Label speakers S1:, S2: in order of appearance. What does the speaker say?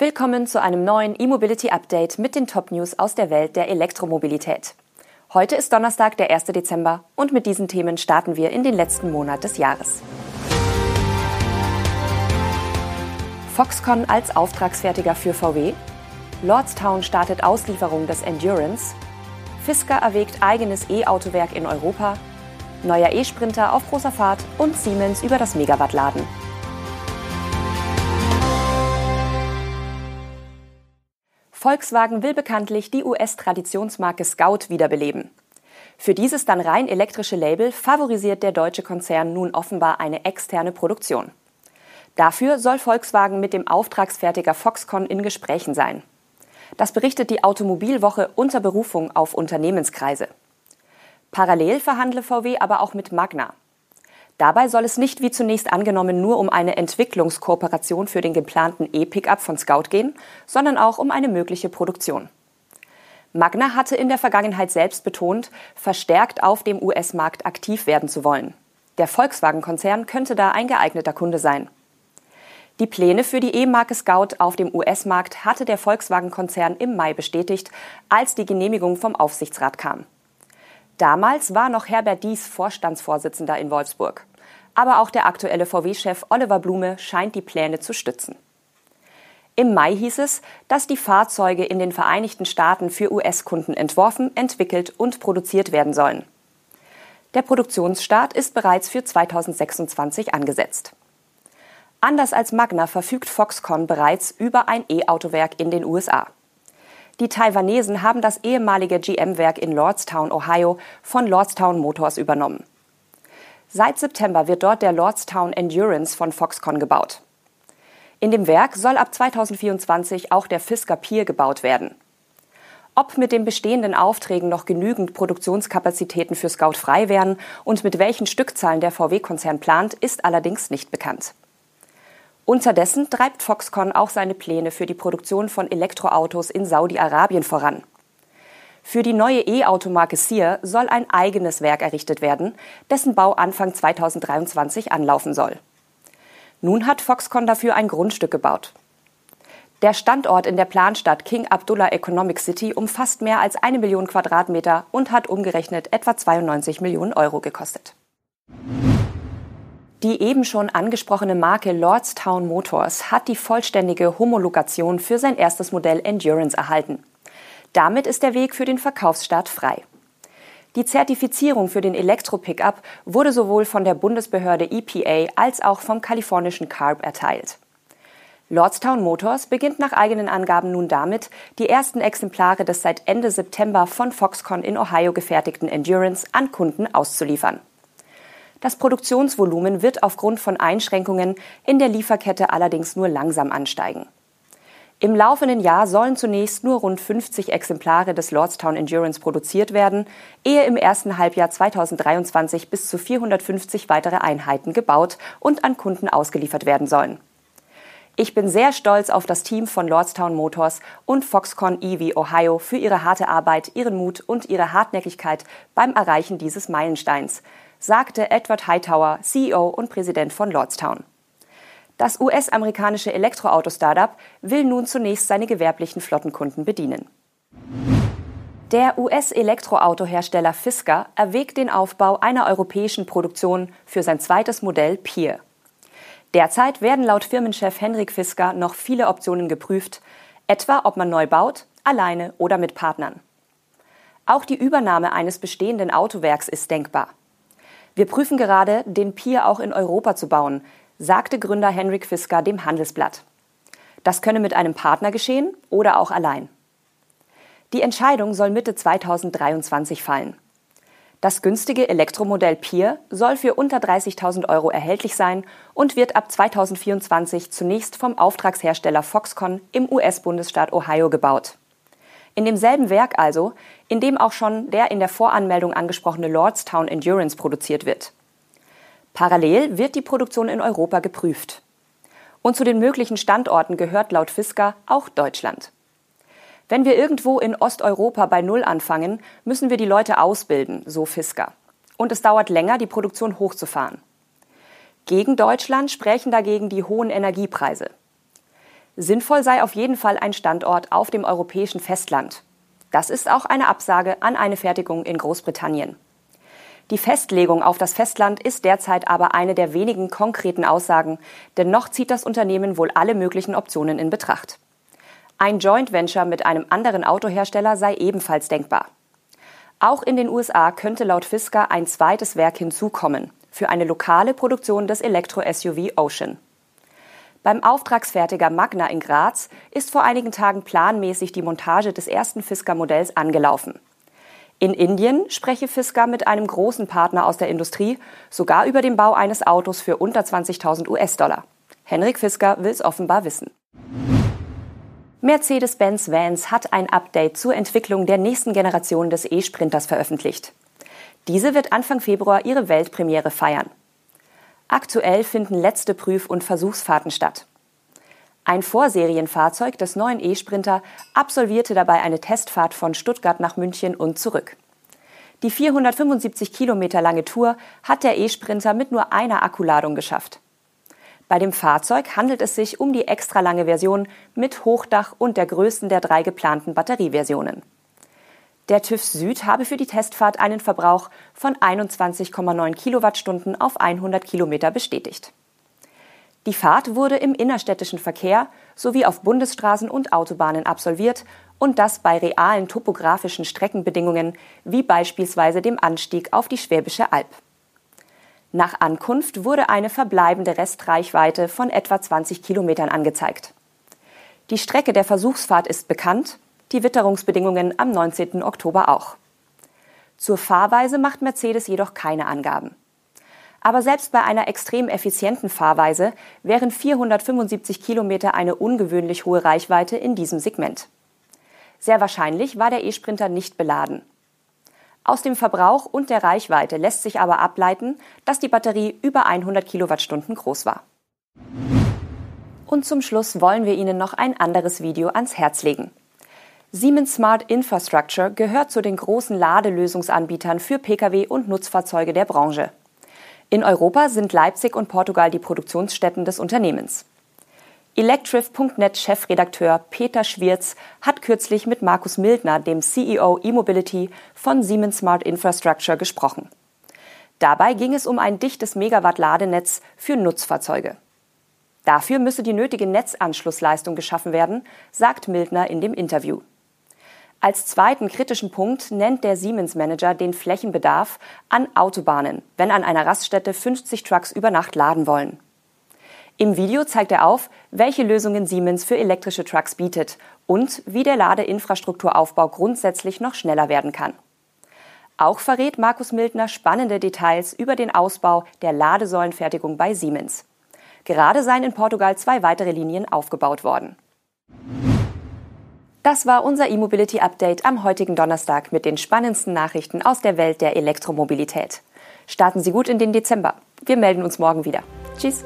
S1: Willkommen zu einem neuen E-Mobility Update mit den Top-News aus der Welt der Elektromobilität. Heute ist Donnerstag, der 1. Dezember und mit diesen Themen starten wir in den letzten Monat des Jahres. Foxconn als Auftragsfertiger für VW, Lordstown startet Auslieferung des Endurance, Fisker erwägt eigenes E-Autowerk in Europa, neuer E-Sprinter auf großer Fahrt und Siemens über das Megawatt-Laden. Volkswagen will bekanntlich die US-Traditionsmarke Scout wiederbeleben. Für dieses dann rein elektrische Label favorisiert der deutsche Konzern nun offenbar eine externe Produktion. Dafür soll Volkswagen mit dem Auftragsfertiger Foxconn in Gesprächen sein. Das berichtet die Automobilwoche unter Berufung auf Unternehmenskreise. Parallel verhandle VW aber auch mit Magna. Dabei soll es nicht wie zunächst angenommen nur um eine Entwicklungskooperation für den geplanten E-Pickup von Scout gehen, sondern auch um eine mögliche Produktion. Magna hatte in der Vergangenheit selbst betont, verstärkt auf dem US-Markt aktiv werden zu wollen. Der Volkswagen-Konzern könnte da ein geeigneter Kunde sein. Die Pläne für die E-Marke Scout auf dem US-Markt hatte der Volkswagen-Konzern im Mai bestätigt, als die Genehmigung vom Aufsichtsrat kam. Damals war noch Herbert Dies Vorstandsvorsitzender in Wolfsburg. Aber auch der aktuelle VW-Chef Oliver Blume scheint die Pläne zu stützen. Im Mai hieß es, dass die Fahrzeuge in den Vereinigten Staaten für US-Kunden entworfen, entwickelt und produziert werden sollen. Der Produktionsstart ist bereits für 2026 angesetzt. Anders als Magna verfügt Foxconn bereits über ein E-Autowerk in den USA. Die Taiwanesen haben das ehemalige GM-Werk in Lordstown, Ohio, von Lordstown Motors übernommen. Seit September wird dort der Lordstown Endurance von Foxconn gebaut. In dem Werk soll ab 2024 auch der Fisker Pier gebaut werden. Ob mit den bestehenden Aufträgen noch genügend Produktionskapazitäten für Scout frei wären und mit welchen Stückzahlen der VW-Konzern plant, ist allerdings nicht bekannt. Unterdessen treibt Foxconn auch seine Pläne für die Produktion von Elektroautos in Saudi-Arabien voran. Für die neue E-Automarke Sear soll ein eigenes Werk errichtet werden, dessen Bau Anfang 2023 anlaufen soll. Nun hat Foxconn dafür ein Grundstück gebaut. Der Standort in der Planstadt King Abdullah Economic City umfasst mehr als eine Million Quadratmeter und hat umgerechnet etwa 92 Millionen Euro gekostet. Die eben schon angesprochene Marke Lordstown Motors hat die vollständige Homologation für sein erstes Modell Endurance erhalten. Damit ist der Weg für den Verkaufsstart frei. Die Zertifizierung für den Elektro-Pickup wurde sowohl von der Bundesbehörde EPA als auch vom kalifornischen CARB erteilt. Lordstown Motors beginnt nach eigenen Angaben nun damit, die ersten Exemplare des seit Ende September von Foxconn in Ohio gefertigten Endurance an Kunden auszuliefern. Das Produktionsvolumen wird aufgrund von Einschränkungen in der Lieferkette allerdings nur langsam ansteigen. Im laufenden Jahr sollen zunächst nur rund 50 Exemplare des Lordstown Endurance produziert werden, ehe im ersten Halbjahr 2023 bis zu 450 weitere Einheiten gebaut und an Kunden ausgeliefert werden sollen. Ich bin sehr stolz auf das Team von Lordstown Motors und Foxconn EV Ohio für ihre harte Arbeit, ihren Mut und ihre Hartnäckigkeit beim Erreichen dieses Meilensteins, sagte Edward Hightower, CEO und Präsident von Lordstown. Das US-amerikanische Elektroauto-Startup will nun zunächst seine gewerblichen Flottenkunden bedienen. Der US-Elektroautohersteller Fisker erwägt den Aufbau einer europäischen Produktion für sein zweites Modell Pier. Derzeit werden laut Firmenchef Henrik Fisker noch viele Optionen geprüft, etwa ob man neu baut, alleine oder mit Partnern. Auch die Übernahme eines bestehenden Autowerks ist denkbar. Wir prüfen gerade, den Pier auch in Europa zu bauen, sagte Gründer Henrik Fisker dem Handelsblatt. Das könne mit einem Partner geschehen oder auch allein. Die Entscheidung soll Mitte 2023 fallen. Das günstige Elektromodell Pier soll für unter 30.000 Euro erhältlich sein und wird ab 2024 zunächst vom Auftragshersteller Foxconn im US-Bundesstaat Ohio gebaut. In demselben Werk also, in dem auch schon der in der Voranmeldung angesprochene Lordstown Endurance produziert wird. Parallel wird die Produktion in Europa geprüft. Und zu den möglichen Standorten gehört laut Fisker auch Deutschland. Wenn wir irgendwo in Osteuropa bei Null anfangen, müssen wir die Leute ausbilden, so Fisker. Und es dauert länger, die Produktion hochzufahren. Gegen Deutschland sprechen dagegen die hohen Energiepreise. Sinnvoll sei auf jeden Fall ein Standort auf dem europäischen Festland. Das ist auch eine Absage an eine Fertigung in Großbritannien. Die Festlegung auf das Festland ist derzeit aber eine der wenigen konkreten Aussagen, denn noch zieht das Unternehmen wohl alle möglichen Optionen in Betracht. Ein Joint Venture mit einem anderen Autohersteller sei ebenfalls denkbar. Auch in den USA könnte laut Fisker ein zweites Werk hinzukommen für eine lokale Produktion des Elektro-SUV Ocean. Beim Auftragsfertiger Magna in Graz ist vor einigen Tagen planmäßig die Montage des ersten Fisker-Modells angelaufen. In Indien spreche Fisker mit einem großen Partner aus der Industrie sogar über den Bau eines Autos für unter 20.000 US-Dollar. Henrik Fisker will es offenbar wissen. Mercedes-Benz Vans hat ein Update zur Entwicklung der nächsten Generation des E-Sprinters veröffentlicht. Diese wird Anfang Februar ihre Weltpremiere feiern. Aktuell finden letzte Prüf- und Versuchsfahrten statt. Ein Vorserienfahrzeug des neuen E-Sprinter absolvierte dabei eine Testfahrt von Stuttgart nach München und zurück. Die 475 Kilometer lange Tour hat der E-Sprinter mit nur einer Akkuladung geschafft. Bei dem Fahrzeug handelt es sich um die extra lange Version mit Hochdach und der größten der drei geplanten Batterieversionen. Der TÜV Süd habe für die Testfahrt einen Verbrauch von 21,9 Kilowattstunden auf 100 Kilometer bestätigt. Die Fahrt wurde im innerstädtischen Verkehr sowie auf Bundesstraßen und Autobahnen absolviert und das bei realen topografischen Streckenbedingungen wie beispielsweise dem Anstieg auf die Schwäbische Alb. Nach Ankunft wurde eine verbleibende Restreichweite von etwa 20 Kilometern angezeigt. Die Strecke der Versuchsfahrt ist bekannt, die Witterungsbedingungen am 19. Oktober auch. Zur Fahrweise macht Mercedes jedoch keine Angaben. Aber selbst bei einer extrem effizienten Fahrweise wären 475 Kilometer eine ungewöhnlich hohe Reichweite in diesem Segment. Sehr wahrscheinlich war der E-Sprinter nicht beladen. Aus dem Verbrauch und der Reichweite lässt sich aber ableiten, dass die Batterie über 100 Kilowattstunden groß war. Und zum Schluss wollen wir Ihnen noch ein anderes Video ans Herz legen. Siemens Smart Infrastructure gehört zu den großen Ladelösungsanbietern für Pkw und Nutzfahrzeuge der Branche. In Europa sind Leipzig und Portugal die Produktionsstätten des Unternehmens. Electrif.net-Chefredakteur Peter Schwirz hat kürzlich mit Markus Mildner, dem CEO E-Mobility von Siemens Smart Infrastructure, gesprochen. Dabei ging es um ein dichtes Megawatt-Ladenetz für Nutzfahrzeuge. Dafür müsse die nötige Netzanschlussleistung geschaffen werden, sagt Mildner in dem Interview. Als zweiten kritischen Punkt nennt der Siemens-Manager den Flächenbedarf an Autobahnen, wenn an einer Raststätte 50 Trucks über Nacht laden wollen. Im Video zeigt er auf, welche Lösungen Siemens für elektrische Trucks bietet und wie der Ladeinfrastrukturaufbau grundsätzlich noch schneller werden kann. Auch verrät Markus Mildner spannende Details über den Ausbau der Ladesäulenfertigung bei Siemens. Gerade seien in Portugal zwei weitere Linien aufgebaut worden. Das war unser E-Mobility Update am heutigen Donnerstag mit den spannendsten Nachrichten aus der Welt der Elektromobilität. Starten Sie gut in den Dezember. Wir melden uns morgen wieder. Tschüss.